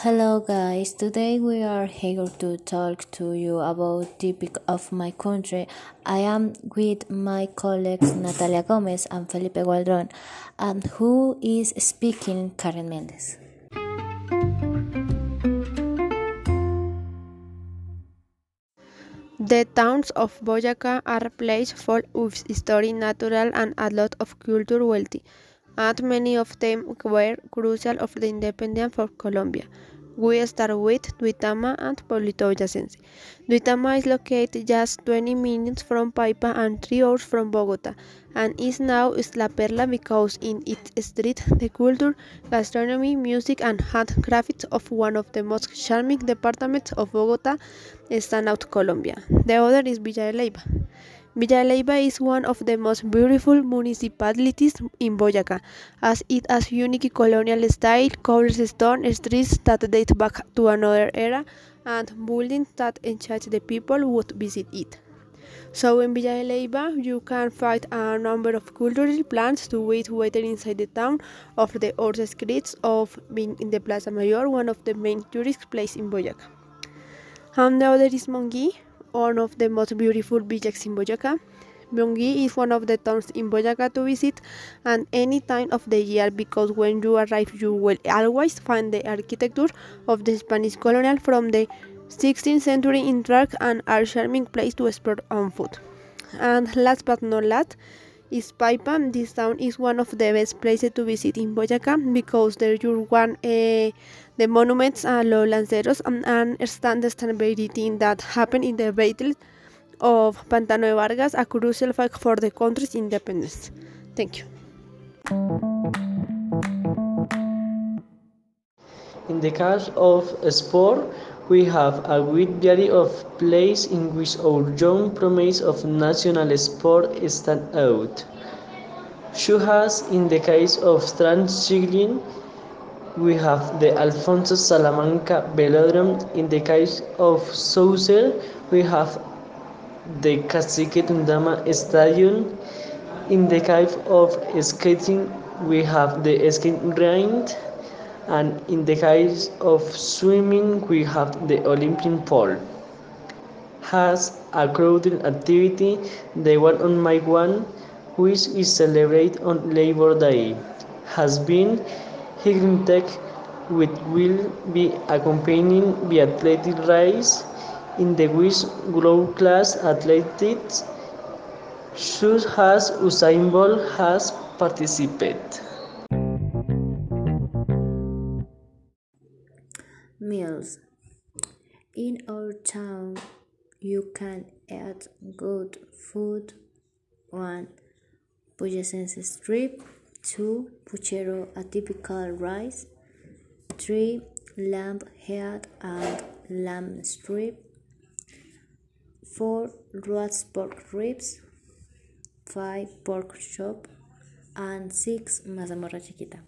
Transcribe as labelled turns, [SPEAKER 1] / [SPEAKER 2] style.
[SPEAKER 1] Hello guys, today we are here to talk to you about the topic of my country. I am with my colleagues Natalia Gomez and Felipe Gualdron, and who is speaking Karen Mendez.
[SPEAKER 2] The towns of Boyacá are places full of history, natural, and a lot of culture wealthy and many of them were crucial of the independence for Colombia. We start with Duitama and Pueblito Boyacense. Duitama is located just 20 minutes from Paipa and 3 hours from Bogota, and is now La Perla because in its street the culture, gastronomy, music and handcrafts of one of the most charming departments of Bogota stand out Colombia. The other is Villa de Leyva. Villa Leyva is one of the most beautiful municipalities in Boyacá, as it has unique colonial style, cobblestone streets that date back to another era, and buildings that enchant the people who would visit it. So in Villa Leyva, you can find a number of cultural plants to wait waiting inside the town of the old streets of being in the Plaza Mayor, one of the main tourist places in Boyacá. And the other is Monguí, one of the most beautiful beaches in Boyacá. Monguí is one of the towns in Boyacá to visit at any time of the year because when you arrive you will always find the architecture of the Spanish colonial from the 16th century in track and a charming place to explore on foot. And last but not least is Paipa. This town is one of the best places to visit in Boyacá because there you one uh, the monuments and los lanceros and understand stability that happened in the battle of Pantano de Vargas, a crucial fact for the country's independence. Thank you.
[SPEAKER 3] In the case of sport, we have a great variety of plays in which our young promise of national sport stand out. As in the case of cycling, we have the Alfonso Salamanca Velodrome. In the case of Saucer, we have the Cacique Tundama Stadium. In the case of skating, we have the skating rink. And in the case of swimming, we have the Olympic pool. Has a crowded activity, the one on my one, which is celebrated on Labor Day, has been Tech which will be accompanying the athletic race in the which world-class athletes such as Usain Bolt has participated.
[SPEAKER 1] In our town, you can eat good food. One, Boyacense strip. 2. Puchero, a typical rice. 3. Lamb head and lamb strip. 4. Roast pork ribs. 5. Pork chop. And 6. Mazamorra chiquita.